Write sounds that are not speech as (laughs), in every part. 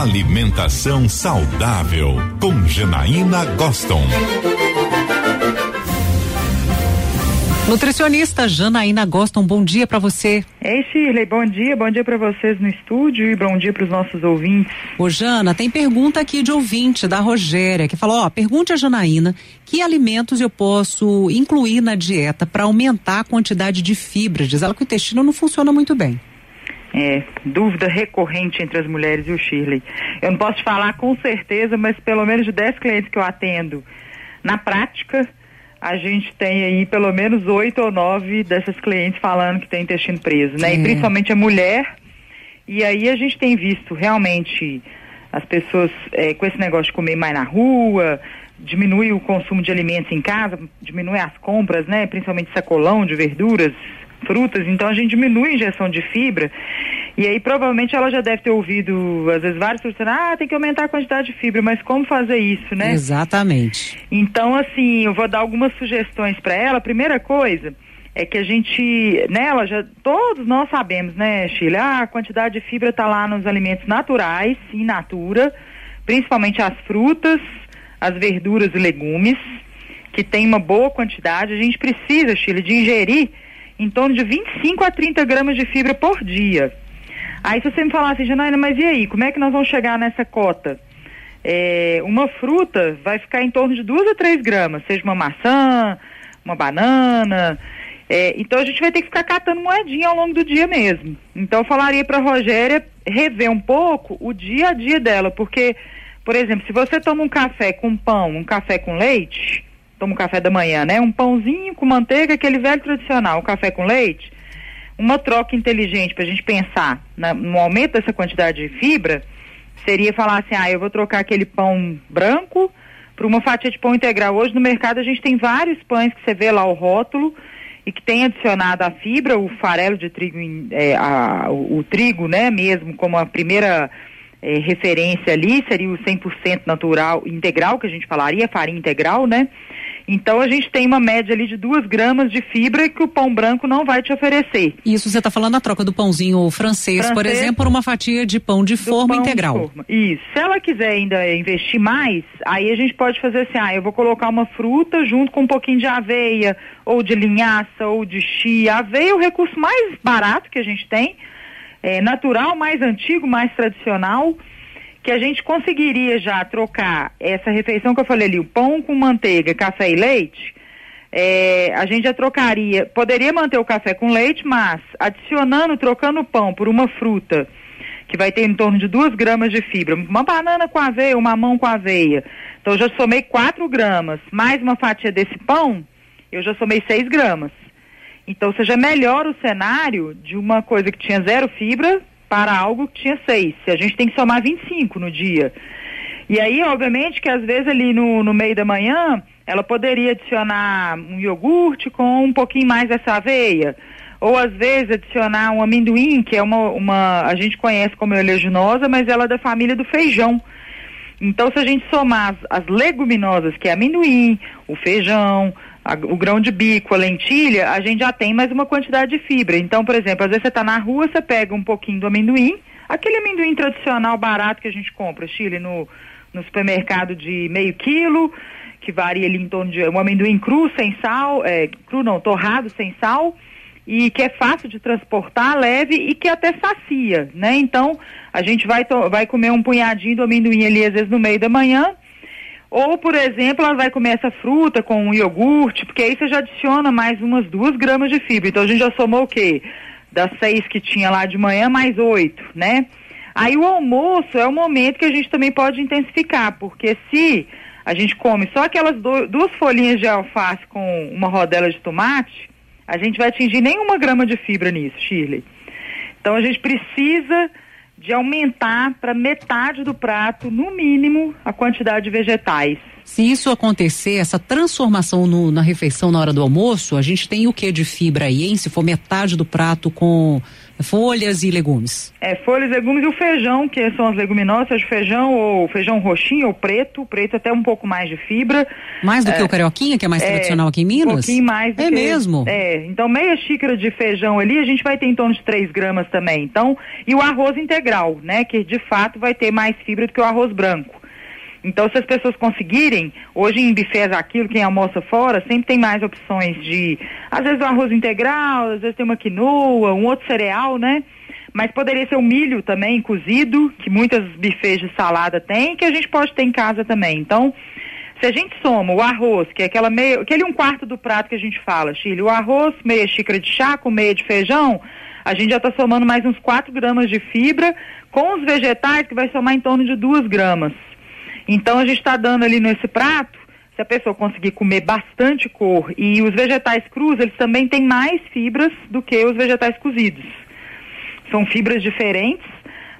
Alimentação saudável com Janaína Goston. Nutricionista Janaína Gosta, um bom dia para você. Ei, Shirley, bom dia, bom dia para vocês no estúdio e bom dia para os nossos ouvintes. Ô, Jana, tem pergunta aqui de ouvinte da Rogéria, que falou: ó, pergunte a Janaína que alimentos eu posso incluir na dieta para aumentar a quantidade de fibra. Diz ela que o intestino não funciona muito bem. É, dúvida recorrente entre as mulheres e o Shirley. Eu não posso te falar com certeza, mas pelo menos de 10 clientes que eu atendo, na prática, a gente tem aí pelo menos oito ou nove dessas clientes falando que tem intestino preso, né? É. E principalmente a mulher. E aí a gente tem visto realmente as pessoas é, com esse negócio de comer mais na rua, diminui o consumo de alimentos em casa, diminui as compras, né? Principalmente sacolão de verduras, frutas, então a gente diminui a injeção de fibra. E aí provavelmente ela já deve ter ouvido, às vezes, vários pessoas ah, tem que aumentar a quantidade de fibra, mas como fazer isso, né? Exatamente. Então, assim, eu vou dar algumas sugestões para ela. A primeira coisa é que a gente, nela, já todos nós sabemos, né, Chile, ah, a quantidade de fibra está lá nos alimentos naturais, in natura, principalmente as frutas, as verduras e legumes, que tem uma boa quantidade. A gente precisa, Chile, de ingerir em torno de 25 a 30 gramas de fibra por dia. Aí se você me falasse, Janaína, mas e aí, como é que nós vamos chegar nessa cota? É, uma fruta vai ficar em torno de 2 a 3 gramas, seja uma maçã, uma banana. É, então a gente vai ter que ficar catando moedinha ao longo do dia mesmo. Então eu falaria para a Rogéria rever um pouco o dia a dia dela, porque, por exemplo, se você toma um café com pão, um café com leite, toma café da manhã, né? Um pãozinho com manteiga, aquele velho tradicional, um café com leite. Uma troca inteligente para a gente pensar na, no aumento dessa quantidade de fibra seria falar assim: ah, eu vou trocar aquele pão branco por uma fatia de pão integral. Hoje no mercado a gente tem vários pães que você vê lá o rótulo e que tem adicionado a fibra, o farelo de trigo, é, a, o, o, trigo, né, mesmo como a primeira é, referência ali, seria o 100% natural, integral, que a gente falaria, farinha integral, né? Então a gente tem uma média ali de duas gramas de fibra que o pão branco não vai te oferecer. Isso você está falando a troca do pãozinho francês, francês, por exemplo, por uma fatia de pão de forma pão integral. De forma. Isso. Se ela quiser ainda investir mais, aí a gente pode fazer assim, ah, eu vou colocar uma fruta junto com um pouquinho de aveia, ou de linhaça, ou de chia. A aveia é o recurso mais barato que a gente tem, é natural, mais antigo, mais tradicional que a gente conseguiria já trocar essa refeição que eu falei ali, o pão com manteiga, café e leite, é, a gente já trocaria, poderia manter o café com leite, mas adicionando, trocando o pão por uma fruta, que vai ter em torno de duas gramas de fibra, uma banana com aveia, uma mamão com aveia. Então eu já somei quatro gramas, mais uma fatia desse pão, eu já somei seis gramas. Então você já melhora o cenário de uma coisa que tinha zero fibra para algo que tinha seis. A gente tem que somar 25 no dia. E aí, obviamente, que às vezes ali no, no meio da manhã, ela poderia adicionar um iogurte com um pouquinho mais dessa aveia. Ou às vezes adicionar um amendoim, que é uma, uma a gente conhece como oleaginosa, mas ela é da família do feijão. Então, se a gente somar as, as leguminosas, que é amendoim, o feijão, a, o grão de bico, a lentilha, a gente já tem mais uma quantidade de fibra. Então, por exemplo, às vezes você está na rua, você pega um pouquinho do amendoim, aquele amendoim tradicional barato que a gente compra, Chile, no, no supermercado de meio quilo, que varia ali em torno de um amendoim cru, sem sal, é, cru não, torrado, sem sal, e que é fácil de transportar, leve e que até sacia, né? Então, a gente vai, vai comer um punhadinho do amendoim ali, às vezes, no meio da manhã, ou, por exemplo, ela vai comer essa fruta com um iogurte, porque aí você já adiciona mais umas duas gramas de fibra. Então a gente já somou o quê? Das seis que tinha lá de manhã, mais oito, né? Aí o almoço é o momento que a gente também pode intensificar, porque se a gente come só aquelas do, duas folhinhas de alface com uma rodela de tomate, a gente vai atingir nenhuma grama de fibra nisso, Shirley. Então a gente precisa de aumentar para metade do prato, no mínimo, a quantidade de vegetais. Se isso acontecer, essa transformação no, na refeição na hora do almoço, a gente tem o que de fibra aí, hein? Se for metade do prato com folhas e legumes. É, folhas, legumes e o feijão, que são as leguminosas, feijão ou feijão roxinho ou preto, preto até um pouco mais de fibra. Mais do é, que o carioquinha, que é mais é, tradicional aqui em Minas? Um pouquinho mais. é que, mesmo? É, então meia xícara de feijão ali, a gente vai ter em torno de 3 gramas também. Então, e o arroz integral, né, que de fato vai ter mais fibra do que o arroz branco. Então, se as pessoas conseguirem, hoje em bufês aquilo, quem almoça fora, sempre tem mais opções de, às vezes, um arroz integral, às vezes tem uma quinoa, um outro cereal, né? Mas poderia ser o milho também, cozido, que muitas bufês de salada têm, que a gente pode ter em casa também. Então, se a gente soma o arroz, que é aquela meia, aquele um quarto do prato que a gente fala, Chile, o arroz, meia xícara de chá com meia de feijão, a gente já está somando mais uns 4 gramas de fibra, com os vegetais, que vai somar em torno de 2 gramas. Então a gente está dando ali nesse prato, se a pessoa conseguir comer bastante cor e os vegetais crus, eles também têm mais fibras do que os vegetais cozidos. São fibras diferentes,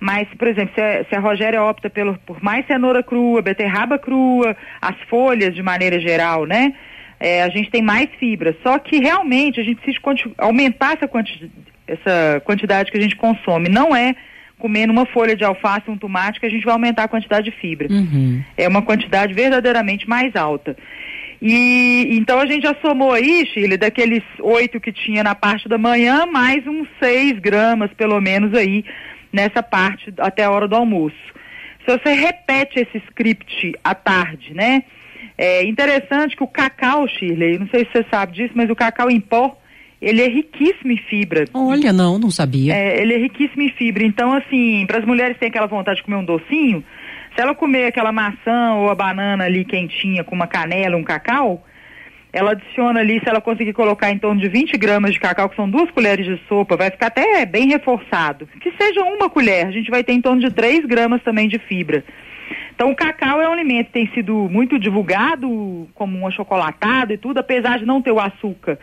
mas, por exemplo, se a, se a Rogéria opta pelo, por mais cenoura crua, beterraba crua, as folhas de maneira geral, né? É, a gente tem mais fibras. Só que realmente a gente precisa aumentar essa, quanti essa quantidade que a gente consome. Não é comendo uma folha de alface, um tomate, que a gente vai aumentar a quantidade de fibra. Uhum. É uma quantidade verdadeiramente mais alta. E então a gente já somou aí, Shirley, daqueles oito que tinha na parte da manhã, mais uns seis gramas, pelo menos, aí, nessa parte até a hora do almoço. Se você repete esse script à tarde, né? É interessante que o cacau, Shirley, não sei se você sabe disso, mas o cacau em pó, ele é riquíssimo em fibra. Olha, não, não sabia. É, ele é riquíssimo em fibra. Então, assim, para as mulheres que têm aquela vontade de comer um docinho, se ela comer aquela maçã ou a banana ali quentinha com uma canela, um cacau, ela adiciona ali, se ela conseguir colocar em torno de 20 gramas de cacau, que são duas colheres de sopa, vai ficar até bem reforçado. Que seja uma colher, a gente vai ter em torno de 3 gramas também de fibra. Então, o cacau é um alimento que tem sido muito divulgado como um achocolatado e tudo, apesar de não ter o açúcar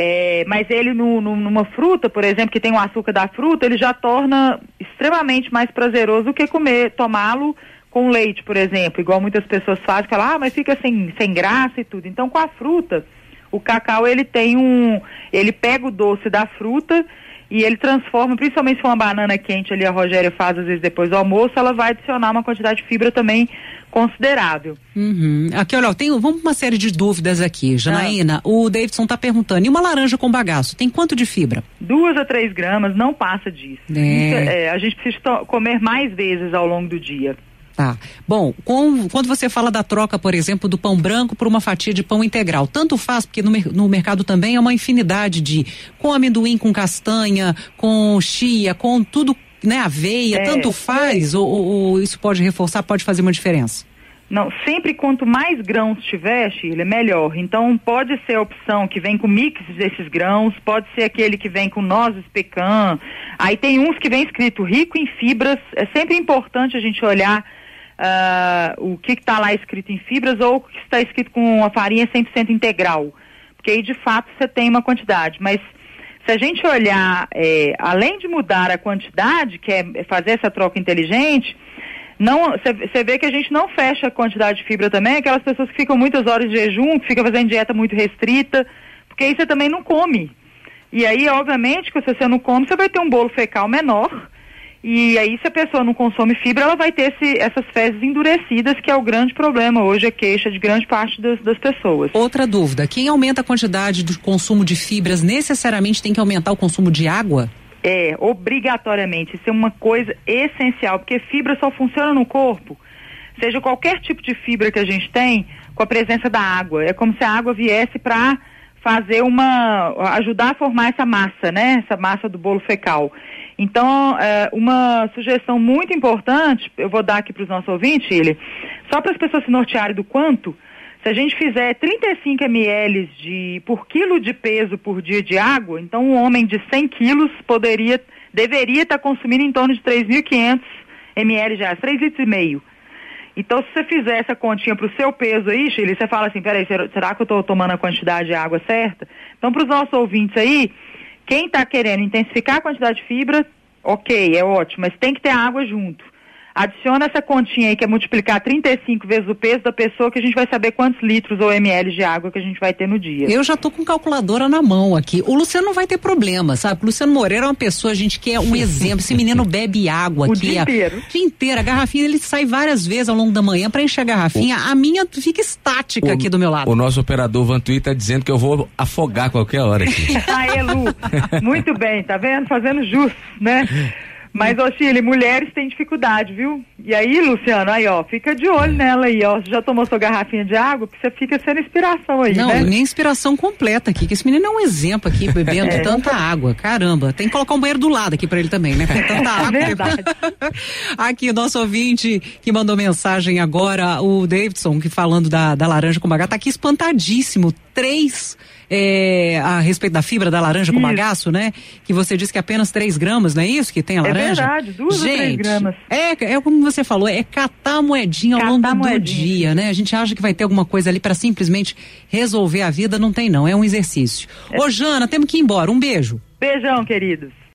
é, mas ele no, no, numa fruta, por exemplo, que tem o açúcar da fruta, ele já torna extremamente mais prazeroso do que comer, tomá-lo com leite, por exemplo, igual muitas pessoas fazem, falam, ah, mas fica sem, sem graça e tudo. Então, com a fruta, o cacau ele tem um, ele pega o doce da fruta e ele transforma, principalmente se for uma banana quente ali, a Rogéria faz às vezes depois do almoço, ela vai adicionar uma quantidade de fibra também considerável. Uhum. Aqui, olha, tem, vamos uma série de dúvidas aqui. Janaína, ah. o Davidson está perguntando, e uma laranja com bagaço, tem quanto de fibra? Duas a três gramas, não passa disso. É. É, a gente precisa comer mais vezes ao longo do dia. Tá. Bom, com, quando você fala da troca, por exemplo, do pão branco por uma fatia de pão integral, tanto faz, porque no, no mercado também é uma infinidade de com amendoim, com castanha, com chia, com tudo, né, aveia, é, tanto faz, ou, ou, ou isso pode reforçar, pode fazer uma diferença? Não, sempre quanto mais grãos tiver, Shirley, melhor. Então pode ser a opção que vem com mix desses grãos, pode ser aquele que vem com nozes pecan. Aí tem uns que vem escrito rico em fibras. É sempre importante a gente olhar uh, o que está lá escrito em fibras ou o que está escrito com a farinha 100% integral. Porque aí de fato você tem uma quantidade. Mas se a gente olhar, é, além de mudar a quantidade, que é fazer essa troca inteligente, você vê que a gente não fecha a quantidade de fibra também, aquelas pessoas que ficam muitas horas de jejum, que ficam fazendo dieta muito restrita, porque aí você também não come. E aí, obviamente, que se você não come, você vai ter um bolo fecal menor e aí, se a pessoa não consome fibra, ela vai ter esse, essas fezes endurecidas, que é o grande problema hoje, a queixa de grande parte das, das pessoas. Outra dúvida: quem aumenta a quantidade do consumo de fibras necessariamente tem que aumentar o consumo de água? É, obrigatoriamente. Isso é uma coisa essencial, porque fibra só funciona no corpo, seja qualquer tipo de fibra que a gente tem, com a presença da água. É como se a água viesse para fazer uma. ajudar a formar essa massa, né? Essa massa do bolo fecal. Então, é, uma sugestão muito importante, eu vou dar aqui para os nossos ouvintes, ele, só para as pessoas se nortearem do quanto, se a gente fizer 35 ml de, por quilo de peso por dia de água, então um homem de 100 quilos poderia, deveria estar tá consumindo em torno de 3.500 ml de água, 3 litros e meio. Então, se você fizer essa continha para o seu peso aí, Chile, você fala assim, peraí, será que eu estou tomando a quantidade de água certa? Então, para os nossos ouvintes aí, quem está querendo intensificar a quantidade de fibra, ok, é ótimo, mas tem que ter água junto. Adiciona essa continha aí que é multiplicar 35 vezes o peso da pessoa que a gente vai saber quantos litros ou ml de água que a gente vai ter no dia. Eu já tô com calculadora na mão aqui. O Luciano não vai ter problema, sabe? O Luciano Moreira é uma pessoa, a gente quer um (laughs) exemplo. Esse menino bebe água o aqui. Dia inteiro. O dia inteiro. A garrafinha ele sai várias vezes ao longo da manhã para encher a garrafinha. O, a minha fica estática o, aqui do meu lado. O nosso operador Vantui tá dizendo que eu vou afogar qualquer hora aqui. (laughs) Aê, Lu. Muito bem, tá vendo? Fazendo jus, né? (laughs) Mas, ô Chile, mulheres têm dificuldade, viu? E aí, Luciano, aí, ó, fica de olho nela aí, ó. Você já tomou sua garrafinha de água? Porque você fica sendo inspiração aí, Não, né? nem inspiração completa aqui, que esse menino é um exemplo aqui, bebendo (laughs) é. tanta água. Caramba, tem que colocar um banheiro do lado aqui pra ele também, né? Com tanta (laughs) água. É verdade. (laughs) aqui, o nosso ouvinte que mandou mensagem agora, o Davidson, que falando da, da laranja com bagaço, tá aqui espantadíssimo. Três é, a respeito da fibra da laranja com bagaço, né? Que você disse que apenas 3 gramas, não é isso que tem a laranja? É verdade, duas Gente, ou três gramas. É, é como você falou, é catar a moedinha catar ao longo moedinha. do dia, né? A gente acha que vai ter alguma coisa ali para simplesmente resolver a vida, não tem não, é um exercício. É. Ô Jana, temos que ir embora, um beijo. Beijão, queridos.